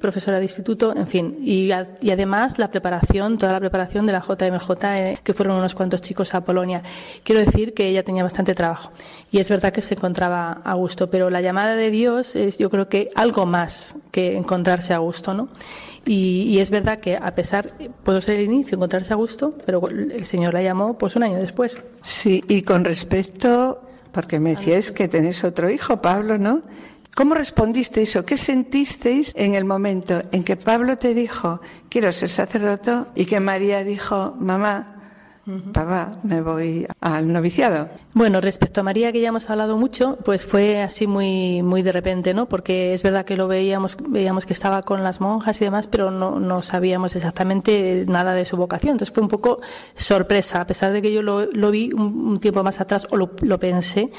profesora de instituto, en fin, y, y, además la preparación, toda la preparación de la JMJ, eh, que fueron unos cuantos chicos a Polonia. Quiero decir que ella tenía bastante trabajo y es verdad que se encontraba a gusto, pero la llamada de Dios es yo creo que algo más que encontrarse a gusto, ¿no? Y, es verdad que a pesar, pudo ser el inicio, encontrarse a gusto, pero el Señor la llamó pues un año después. Sí, y con respecto, porque me decíais que tenéis otro hijo, Pablo, ¿no? ¿Cómo respondisteis o qué sentisteis en el momento en que Pablo te dijo, quiero ser sacerdote, y que María dijo, mamá, papá, me voy al noviciado? Bueno, respecto a María, que ya hemos hablado mucho, pues fue así muy, muy de repente, ¿no? Porque es verdad que lo veíamos, veíamos que estaba con las monjas y demás, pero no, no sabíamos exactamente nada de su vocación. Entonces fue un poco sorpresa, a pesar de que yo lo, lo vi un, un, tiempo más atrás o lo, lo pensé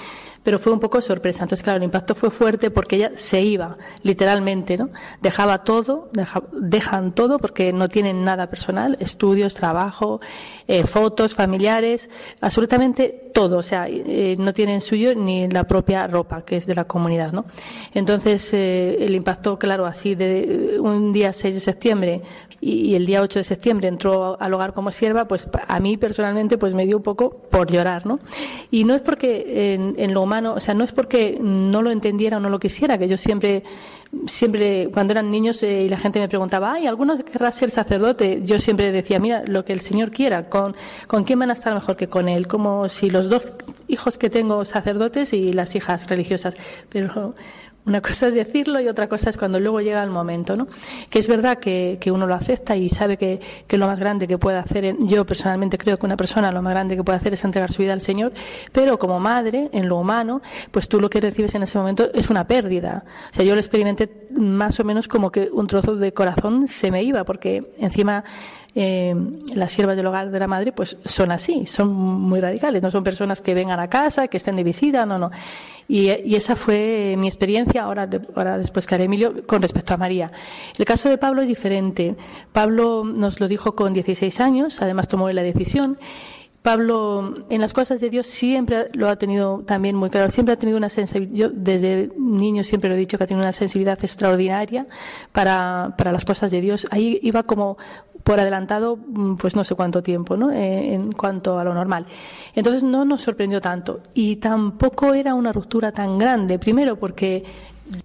pero fue un poco sorpresa. Entonces, claro, el impacto fue fuerte porque ella se iba, literalmente, ¿no? Dejaba todo, deja, dejan todo porque no tienen nada personal, estudios, trabajo, eh, fotos, familiares, absolutamente todo, o sea, eh, no tienen suyo ni la propia ropa, que es de la comunidad, ¿no? Entonces, eh, el impacto, claro, así de un día 6 de septiembre y, el día 8 de septiembre entró al hogar como sierva, pues a mí personalmente pues me dio un poco por llorar, ¿no? Y no es porque en, lo humano, o sea, no es porque no lo entendiera o no lo quisiera, que yo siempre siempre cuando eran niños eh, y la gente me preguntaba, ay, ¿alguno querrá ser sacerdote? Yo siempre decía, mira, lo que el Señor quiera, ¿con, ¿con quién van a estar mejor que con Él? Como si los dos hijos que tengo sacerdotes y las hijas religiosas. Pero una cosa es decirlo y otra cosa es cuando luego llega el momento, ¿no? Que es verdad que, que uno lo acepta y sabe que, que lo más grande que puede hacer, yo personalmente creo que una persona lo más grande que puede hacer es entregar su vida al Señor, pero como madre, en lo humano, pues tú lo que recibes en ese momento es una pérdida. O sea, yo lo experimenté más o menos como que un trozo de corazón se me iba, porque encima eh, las siervas del hogar de la madre pues son así, son muy radicales, no son personas que vengan a casa, que estén de visita, no, no. Y, esa fue mi experiencia, ahora, ahora después que haré Emilio, con respecto a María. El caso de Pablo es diferente. Pablo nos lo dijo con 16 años, además tomó la decisión. Pablo, en las cosas de Dios siempre lo ha tenido también muy claro, siempre ha tenido una sensibilidad, yo desde niño siempre lo he dicho que ha tenido una sensibilidad extraordinaria para, para las cosas de Dios. Ahí iba como por adelantado, mm, pues no sé cuánto tiempo, ¿no? Eh, en cuanto a lo normal. Entonces no nos sorprendió tanto. Y tampoco era una ruptura tan grande. Primero porque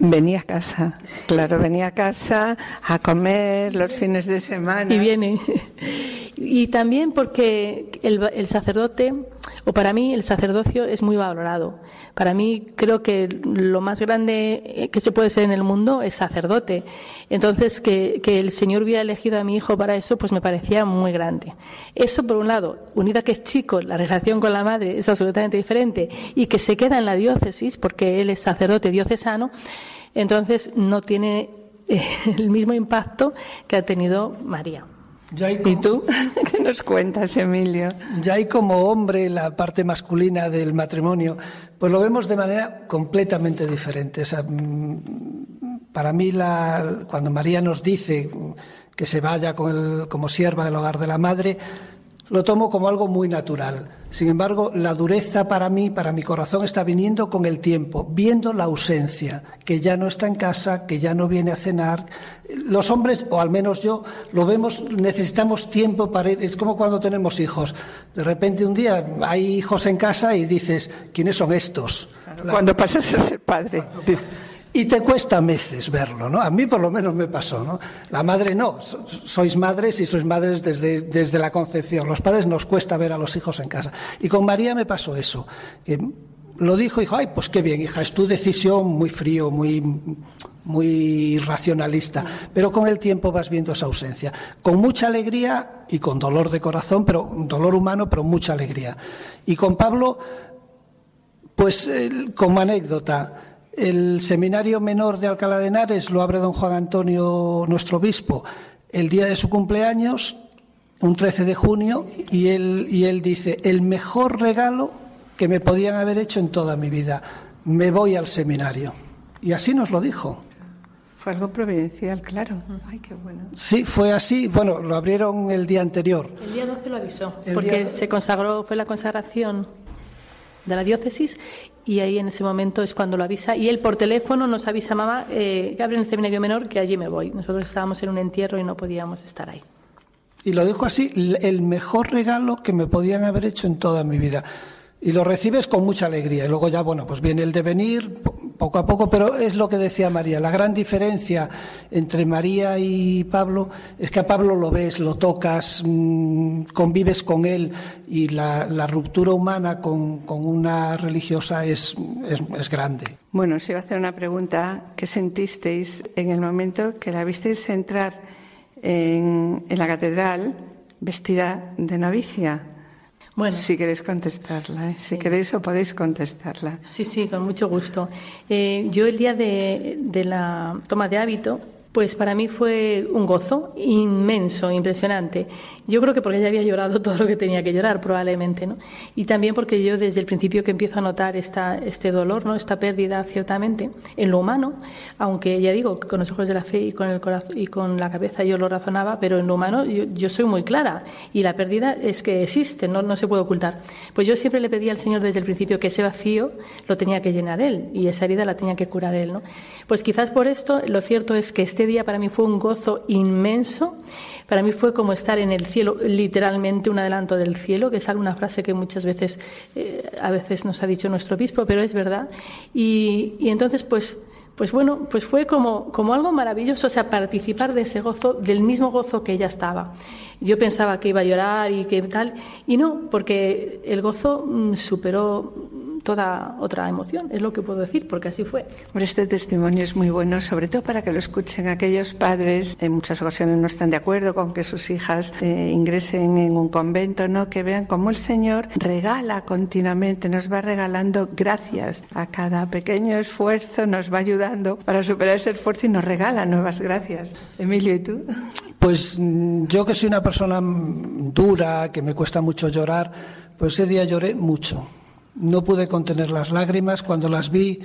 Venía a casa, claro, venía a casa a comer los fines de semana. Y viene. Y también porque el, el sacerdote, o para mí el sacerdocio es muy valorado. Para mí creo que lo más grande que se puede ser en el mundo es sacerdote. Entonces que, que el Señor hubiera elegido a mi hijo para eso, pues me parecía muy grande. Eso por un lado, unido a que es chico, la relación con la madre es absolutamente diferente y que se queda en la diócesis porque él es sacerdote diocesano, entonces no tiene eh, el mismo impacto que ha tenido María. Ya hay ¿Y tú? ¿Qué nos cuentas, Emilio? Ya hay como hombre la parte masculina del matrimonio, pues lo vemos de manera completamente diferente. O sea, mm, para mí, la- cuando María nos dice que se vaya con el- como sierva del hogar de la madre, lo tomo como algo muy natural. Sin embargo, la dureza para mí, para mi corazón, está viniendo con el tiempo, viendo la ausencia, que ya no está en casa, que ya no viene a cenar. Los hombres, o al menos yo, lo vemos, necesitamos tiempo para ir. Es como cuando tenemos hijos. De repente un día hay hijos en casa y dices, ¿quiénes son estos? Cuando pasas a ser padre. Y te cuesta meses verlo, ¿no? A mí por lo menos me pasó, ¿no? La madre no, so- sois madres y sois madres desde, desde la concepción. Los padres nos cuesta ver a los hijos en casa. Y con María me pasó eso. Que lo dijo, dijo, ay, pues qué bien, hija, es tu decisión muy frío, muy, muy racionalista. Pero con el tiempo vas viendo esa ausencia. Con mucha alegría y con dolor de corazón, pero dolor humano, pero mucha alegría. Y con Pablo, pues como anécdota, el seminario menor de Alcalá de Henares lo abre don Juan Antonio, nuestro obispo, el día de su cumpleaños, un 13 de junio, y él, y él dice, el mejor regalo que me podían haber hecho en toda mi vida, me voy al seminario. Y así nos lo dijo. Fue algo providencial, claro. Ay, qué bueno. Sí, fue así. Bueno, lo abrieron el día anterior. El día 12 lo avisó, El porque día- se consagró, fue la consagración de la diócesis y ahí en ese momento es cuando lo avisa y él por teléfono nos avisa mamá eh, que abren el seminario menor que allí me voy. Nosotros estábamos en un entierro y no podíamos estar ahí. Y lo dijo así, el mejor regalo que me podían haber hecho en toda mi vida. Y lo recibes con mucha alegría. Y luego ya, bueno, pues viene el devenir, po- poco a poco, pero es lo que decía María. La gran diferencia entre María y Pablo es que a Pablo lo ves, lo tocas, mm, convives con él y la, la ruptura humana con, con una religiosa es, es, es grande. Bueno, os iba a hacer una pregunta. ¿Qué sentisteis en el momento que la visteis entrar en, en la catedral vestida de novicia? Bueno. Si queréis contestarla, ¿eh? si queréis o podéis contestarla. Sí, sí, con mucho gusto. Eh, yo el día de, de la toma de hábito, pues para mí fue un gozo inmenso, impresionante. Yo creo que porque ella había llorado todo lo que tenía que llorar, probablemente, ¿no? Y también porque yo desde el principio que empiezo a notar esta, este dolor, ¿no? Esta pérdida, ciertamente, en lo humano, aunque ya digo, con los ojos de la fe y con el corazón y con la cabeza yo lo razonaba, pero en lo humano yo, yo soy muy clara y la pérdida es que existe, no, no se puede ocultar. Pues yo siempre le pedí al Señor desde el principio que ese vacío lo tenía que llenar Él y esa herida la tenía que curar Él, ¿no? Pues quizás por esto lo cierto es que este día para mí fue un gozo inmenso para mí fue como estar en el cielo, literalmente un adelanto del cielo, que es una frase que muchas veces, eh, a veces nos ha dicho nuestro obispo, pero es verdad. Y, y entonces, pues, pues bueno, pues fue como, como algo maravilloso, o sea, participar de ese gozo, del mismo gozo que ella estaba. Yo pensaba que iba a llorar y que tal, y no, porque el gozo mm, superó toda otra emoción, es lo que puedo decir, porque así fue. Este testimonio es muy bueno, sobre todo para que lo escuchen aquellos padres, en muchas ocasiones no están de acuerdo con que sus hijas eh, ingresen en un convento, ¿no? que vean cómo el Señor regala continuamente, nos va regalando gracias a cada pequeño esfuerzo, nos va ayudando para superar ese esfuerzo y nos regala nuevas gracias. Emilio, ¿y tú? Pues mm, yo que soy una persona mm, dura, que me cuesta mucho llorar, pues ese día lloré mucho. No pude contener las lágrimas cuando las vi.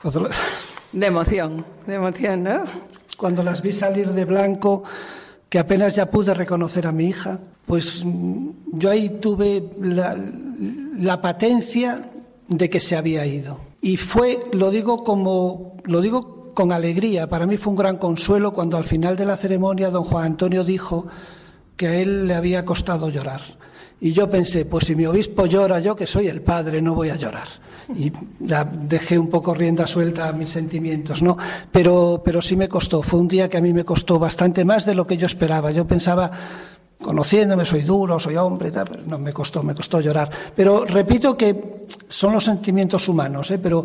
Cuando, De emoción, de emoción, ¿no? cuando las vi salir de blanco, que apenas ya pude reconocer a mi hija, pues mm, yo ahí tuve la, la patencia de que se había ido. Y fue, lo digo como, lo digo con alegría, para mí fue un gran consuelo cuando al final de la ceremonia don Juan Antonio dijo que a él le había costado llorar. Y yo pensé, pues si mi obispo llora, yo que soy el padre, no voy a llorar. Y ya dejé un poco rienda suelta a mis sentimientos, ¿no? Pero, pero sí me costó. Fue un día que a mí me costó bastante más de lo que yo esperaba. Yo pensaba, conociéndome, soy duro, soy hombre, tal, no me costó, me costó llorar. Pero repito que son los sentimientos humanos, ¿eh? pero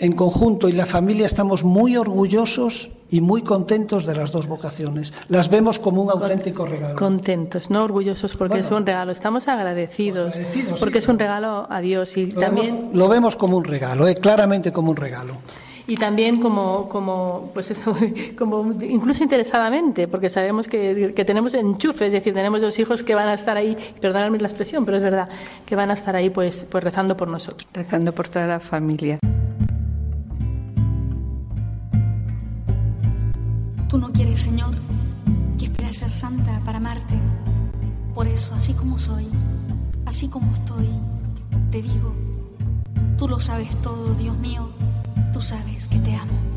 en conjunto y la familia estamos muy orgullosos y muy contentos de las dos vocaciones. Las vemos como un auténtico regalo. Contentos, no orgullosos porque Bueno. es un regalo. Estamos agradecidos, Agradecidos, sí, porque es un regalo a Dios y Lo también vemos, lo vemos como un regalo, ¿eh? claramente como un regalo. y también como como pues eso como incluso interesadamente porque sabemos que, que tenemos enchufe es decir tenemos dos hijos que van a estar ahí perdonadme la expresión pero es verdad que van a estar ahí pues pues rezando por nosotros Rezando por toda la familia. Tú no quieres, Señor, que espere ser santa para amarte. Por eso, así como soy, así como estoy, te digo, tú lo sabes todo, Dios mío, tú sabes que te amo.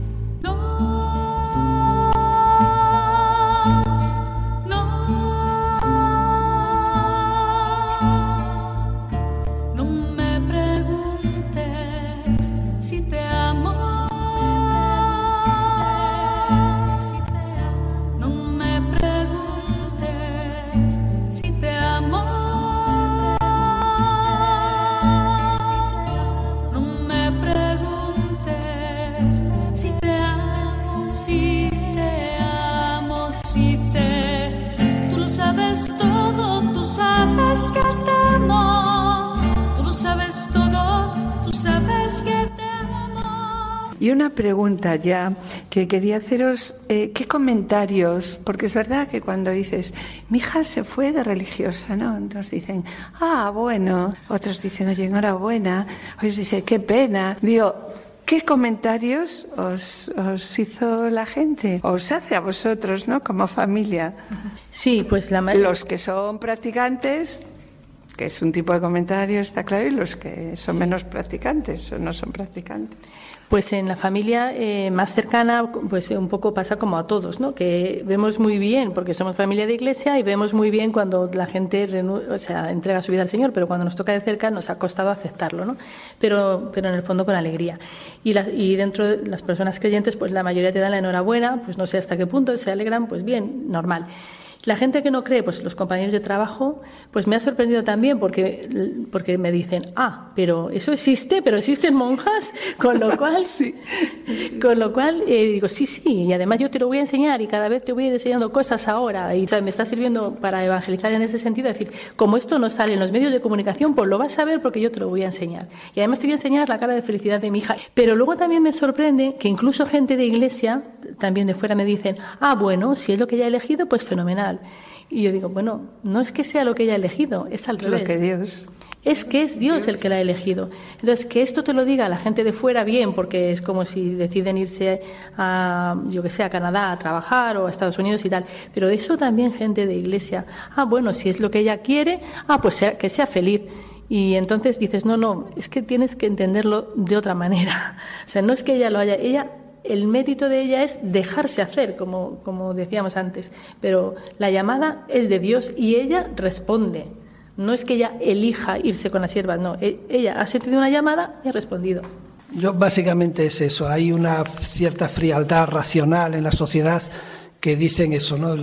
Pregunta ya que quería haceros, eh, ¿qué comentarios? Porque es verdad que cuando dices, mi hija se fue de religiosa, ¿no? Nos dicen, ah, bueno. Otros dicen, oye, enhorabuena. Otros dicen, qué pena. Digo, ¿qué comentarios os, os hizo la gente? Os hace a vosotros, ¿no? Como familia. sí pues la ma- Los que son practicantes, que es un tipo de comentario, está claro, y los que son menos practicantes o no son practicantes. Pues en la familia eh, más cercana, pues un poco pasa como a todos, ¿no? Que vemos muy bien, porque somos familia de iglesia, y vemos muy bien cuando la gente o sea, entrega su vida al Señor, pero cuando nos toca de cerca nos ha costado aceptarlo, ¿no? Pero, pero en el fondo con alegría. Y, la- y dentro de las personas creyentes, pues la mayoría te dan la enhorabuena, pues no sé hasta qué punto, se alegran, pues bien, normal. La gente que no cree, pues los compañeros de trabajo, pues me ha sorprendido también porque, porque me dicen, ah, pero eso existe, pero existen monjas, con lo cual, con lo cual eh, digo, sí, sí, y además yo te lo voy a enseñar y cada vez te voy a ir enseñando cosas ahora y me está sirviendo para evangelizar en ese sentido, es decir, como esto no sale en los medios de comunicación, pues lo vas a ver porque yo te lo voy a enseñar. Y además te voy a enseñar la cara de felicidad de mi hija. Pero luego también me sorprende que incluso gente de iglesia, también de fuera, me dicen, ah, bueno, si es lo que ya he elegido, pues fenomenal. Y yo digo, bueno, no es que sea lo que ella ha elegido, es al revés. Lo que Dios. Es que es Dios, el que la ha elegido. Entonces, que esto te lo diga la gente de fuera, bien, porque es como si deciden irse a, yo que sé, a Canadá a trabajar o a Estados Unidos y tal. Pero de eso también gente de iglesia. Ah, bueno, si es lo que ella quiere, ah, pues sea, que sea feliz. Y entonces dices, no, no, es que tienes que entenderlo de otra manera. O sea, no es que ella lo haya, ella el mérito de ella es dejarse hacer, como, como decíamos antes, pero la llamada es de Dios y ella responde. No es que ella elija irse con la sierva, no, e, ella ha sentido una llamada y ha respondido. Yo básicamente es eso, hay una cierta frialdad racional en la sociedad que dicen eso, ¿no?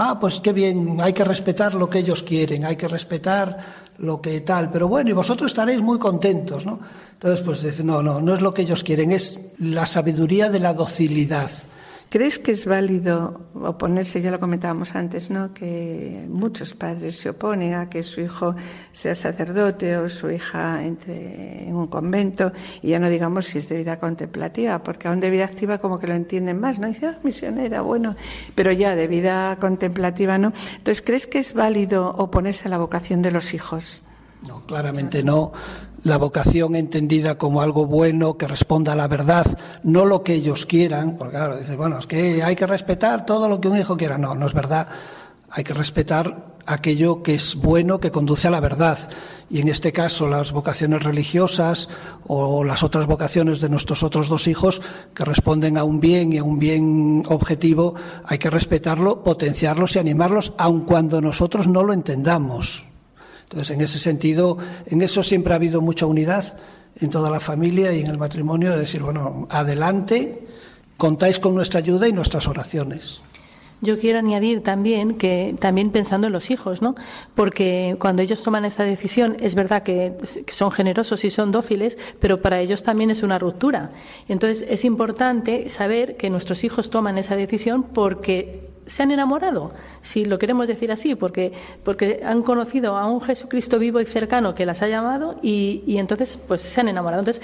Ah, pues qué bien, hay que respetar lo que ellos quieren, hay que respetar lo que tal, pero bueno, y vosotros estaréis muy contentos, ¿no? Entonces, pues dicen, no, no, no es lo que ellos quieren, es la sabiduría de la docilidad. ¿Crees que es válido oponerse? Ya lo comentábamos antes, ¿no? Que muchos padres se oponen a que su hijo sea sacerdote o su hija entre en un convento y ya no digamos si es de vida contemplativa, porque aún de vida activa como que lo entienden más, ¿no? Dice, ah, misionera, bueno, pero ya de vida contemplativa, ¿no? Entonces, ¿crees que es válido oponerse a la vocación de los hijos? No, claramente no la vocación entendida como algo bueno que responda a la verdad, no lo que ellos quieran, porque claro, dices, bueno, es que hay que respetar todo lo que un hijo quiera. No, no es verdad. Hay que respetar aquello que es bueno, que conduce a la verdad. Y en este caso, las vocaciones religiosas o las otras vocaciones de nuestros otros dos hijos que responden a un bien y a un bien objetivo, hay que respetarlo, potenciarlos y animarlos, aun cuando nosotros no lo entendamos. Entonces, en ese sentido, en eso siempre ha habido mucha unidad en toda la familia y en el matrimonio de decir, bueno, adelante, contáis con nuestra ayuda y nuestras oraciones. Yo quiero añadir también que también pensando en los hijos, ¿no? Porque cuando ellos toman esta decisión es verdad que son generosos y son dóciles, pero para ellos también es una ruptura. Entonces es importante saber que nuestros hijos toman esa decisión porque se han enamorado, si lo queremos decir así, porque, porque han conocido a un Jesucristo vivo y cercano que las ha llamado y, y entonces pues se han enamorado. Entonces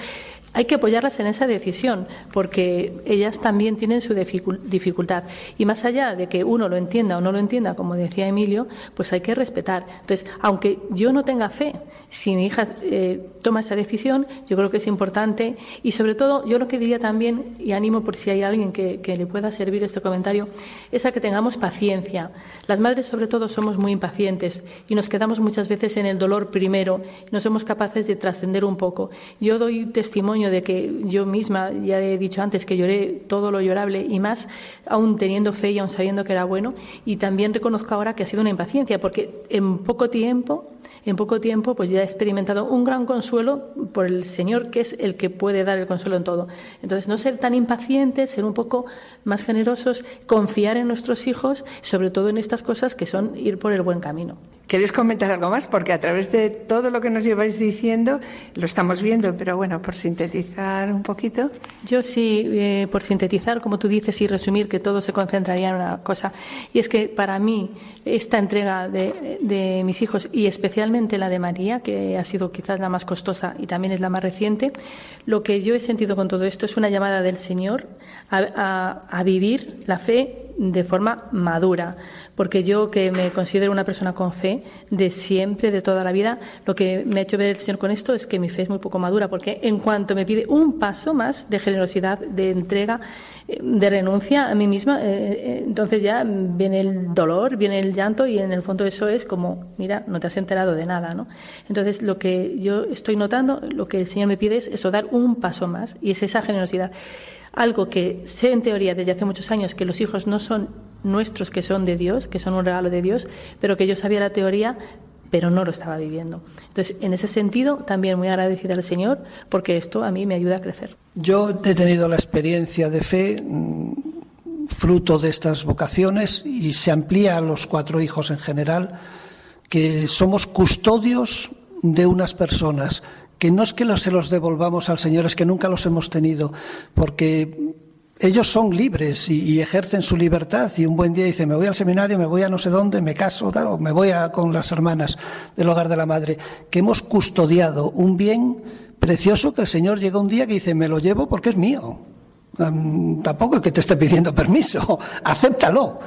hay que apoyarlas en esa decisión, porque ellas también tienen su dificultad. Y más allá de que uno lo entienda o no lo entienda, como decía Emilio, pues hay que respetar. Entonces, aunque yo no tenga fe, si mi hija eh, toma esa decisión, yo creo que es importante. Y sobre todo, yo lo que diría también, y animo por si hay alguien que, que le pueda servir este comentario, es a que tengamos paciencia. Las madres, sobre todo, somos muy impacientes y nos quedamos muchas veces en el dolor primero, no somos capaces de trascender un poco. Yo doy testimonio de que yo misma, ya he dicho antes, que lloré todo lo llorable y más, aún teniendo fe y aún sabiendo que era bueno. Y también reconozco ahora que ha sido una impaciencia, porque en poco tiempo, en poco tiempo, pues ya he experimentado un gran consuelo por el Señor, que es el que puede dar el consuelo en todo. Entonces, no ser tan impacientes, ser un poco más generosos, confiar en nuestros hijos, sobre todo en estas cosas que son ir por el buen camino. ¿Queréis comentar algo más? Porque a través de todo lo que nos lleváis diciendo lo estamos viendo, pero bueno, por sintetizar un poquito. Yo sí, eh, por sintetizar, como tú dices, y resumir que todo se concentraría en una cosa. Y es que para mí esta entrega de, mis hijos, y especialmente la de María, que ha sido quizás la más costosa y también es la más reciente, lo que yo he sentido con todo esto es una llamada del Señor a vivir la fe de forma madura, porque yo que me considero una persona con fe de siempre, de toda la vida, lo que me ha hecho ver el Señor con esto es que mi fe es muy poco madura, porque en cuanto me pide un paso más de generosidad, de entrega, eh, de renuncia a mí misma, eh, eh, entonces ya viene el dolor, viene el llanto y en el fondo eso es como, mira, no te has enterado de nada, ¿no? Entonces lo que yo estoy notando, lo que el Señor me pide es eso, dar un paso más y es esa generosidad algo que sé en teoría desde hace muchos años que los hijos no son nuestros, que son de Dios, que son un regalo de Dios, pero que yo sabía la teoría, pero no lo estaba viviendo. Entonces, en ese sentido, también muy agradecida al Señor, porque esto a mí me ayuda a crecer. Yo he tenido la experiencia de fe mm, fruto de estas vocaciones y se amplía a los cuatro hijos en general, que somos custodios de unas personas, que no es que los, se los devolvamos al Señor, es que nunca los hemos tenido, porque ellos son libres y, ejercen su libertad y un buen día dicen, me voy al seminario, me voy a no sé dónde, me caso, claro, me voy a, con las hermanas del hogar de la madre, que hemos custodiado un bien precioso que el Señor llega un día que dice, me lo llevo porque es mío. Tampoco es que te esté pidiendo permiso, acéptalo.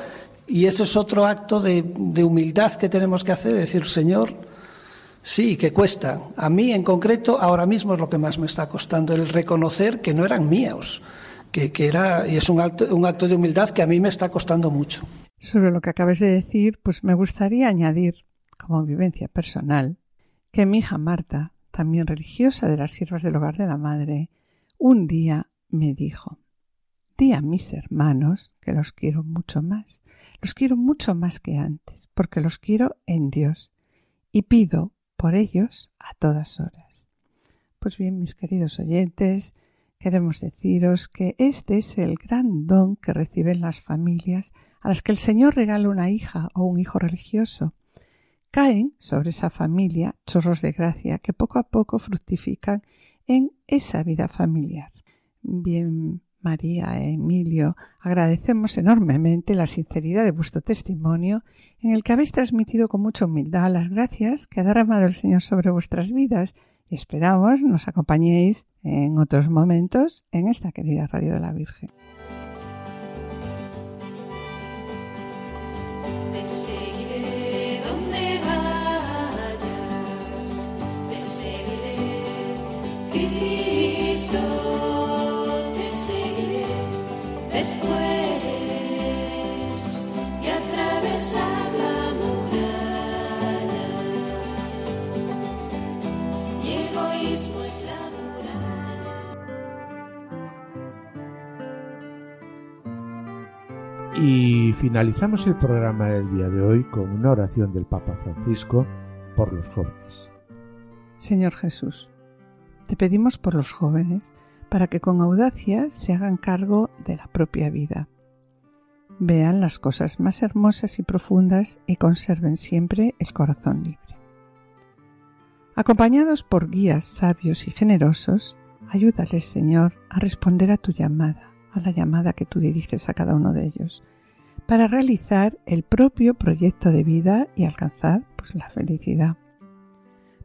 Y ese es otro acto de humildad que tenemos que hacer, decir, Señor, sí, que cuesta. A mí en concreto, ahora mismo es lo que más me está costando, el reconocer que no eran míos que, era, y es un acto, un acto de humildad que a mí me está costando mucho. Sobre lo que acabas de decir, pues me gustaría añadir, como vivencia personal, que mi hija Marta, también religiosa de las siervas del hogar de la madre, un día me dijo, di a mis hermanos que los quiero mucho más, los quiero mucho más que antes, porque los quiero en Dios, y pido por ellos a todas horas. Pues bien, mis queridos oyentes, queremos deciros que este es el gran don que reciben las familias a las que el Señor regala una hija o un hijo religioso. Caen sobre esa familia chorros de gracia que poco a poco fructifican en esa vida familiar. Bien, María e Emilio, agradecemos enormemente la sinceridad de vuestro testimonio en el que habéis transmitido con mucha humildad las gracias que ha derramado el Señor sobre vuestras vidas y esperamos nos acompañéis en otros momentos en esta querida Radio de la Virgen. Y finalizamos el programa del día de hoy con una oración del Papa Francisco por los jóvenes. Señor Jesús, te pedimos por los jóvenes para que con audacia se hagan cargo de la propia vida. Vean las cosas más hermosas y profundas y conserven siempre el corazón libre. Acompañados por guías sabios y generosos, ayúdales, Señor, a responder a tu llamada, a la llamada que tú diriges a cada uno de ellos, para realizar el propio proyecto de vida y alcanzar pues, la felicidad.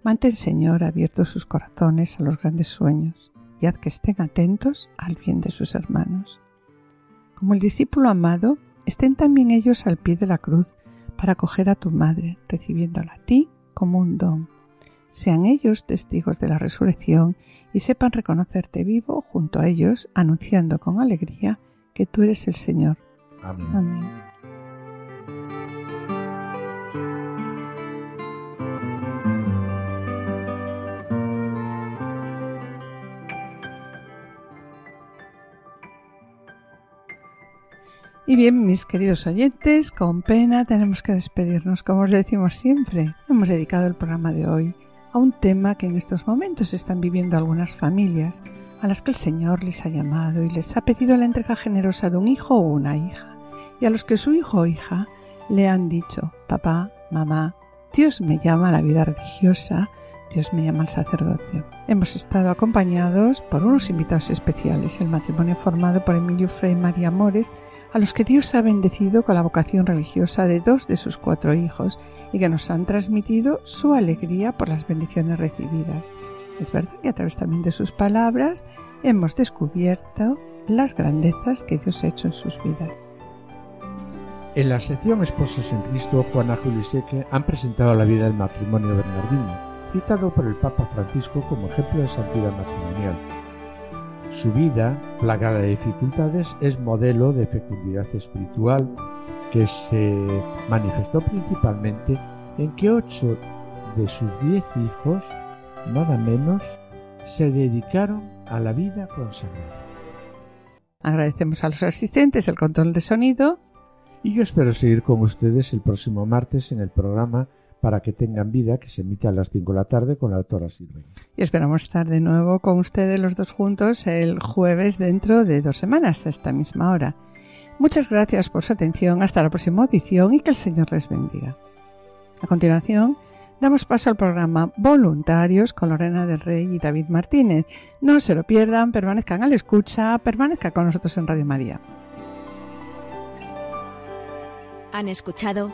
Mantén, Señor, abiertos sus corazones a los grandes sueños y haz que estén atentos al bien de sus hermanos. Como el discípulo amado, estén también ellos al pie de la cruz para acoger a tu madre, recibiéndola a ti como un don. Sean ellos testigos de la resurrección y sepan reconocerte vivo junto a ellos, anunciando con alegría que tú eres el Señor. Amén. Amén. Y bien, mis queridos oyentes, con pena tenemos que despedirnos, como os decimos siempre. Hemos dedicado el programa de hoy a un tema que en estos momentos están viviendo algunas familias, a las que el Señor les ha llamado y les ha pedido la entrega generosa de un hijo o una hija, y a los que su hijo o hija le han dicho, papá, mamá, Dios me llama a la vida religiosa, Dios me llama al sacerdocio. Hemos estado acompañados por unos invitados especiales, el matrimonio formado por Emilio Frei y María Mores, a los que Dios ha bendecido con la vocación religiosa de dos de sus cuatro hijos y que nos han transmitido su alegría por las bendiciones recibidas. Es verdad que a través también de sus palabras hemos descubierto las grandezas que Dios ha hecho en sus vidas. En la sección Esposos en Cristo, Juana Juliseque han presentado la vida del matrimonio bernardino, citado por el Papa Francisco como ejemplo de santidad matrimonial. Su vida, plagada de dificultades, es modelo de fecundidad espiritual que se manifestó principalmente en que ocho de sus diez hijos, nada menos, se dedicaron a la vida consagrada. Agradecemos a los asistentes el control de sonido Y yo espero seguir con ustedes el próximo martes en el programa Para que tengan vida, que se emite a las 5 de la tarde con la autora Silvia. y esperamos estar de nuevo con ustedes los dos juntos el jueves dentro de dos semanas a esta misma hora. Muchas gracias por su atención. Hasta la próxima audición y que el Señor les bendiga. A continuación, damos paso al programa Voluntarios con Lorena del Rey y David Martínez. No se lo pierdan, permanezcan a la escucha, permanezcan con nosotros en Radio María. Han escuchado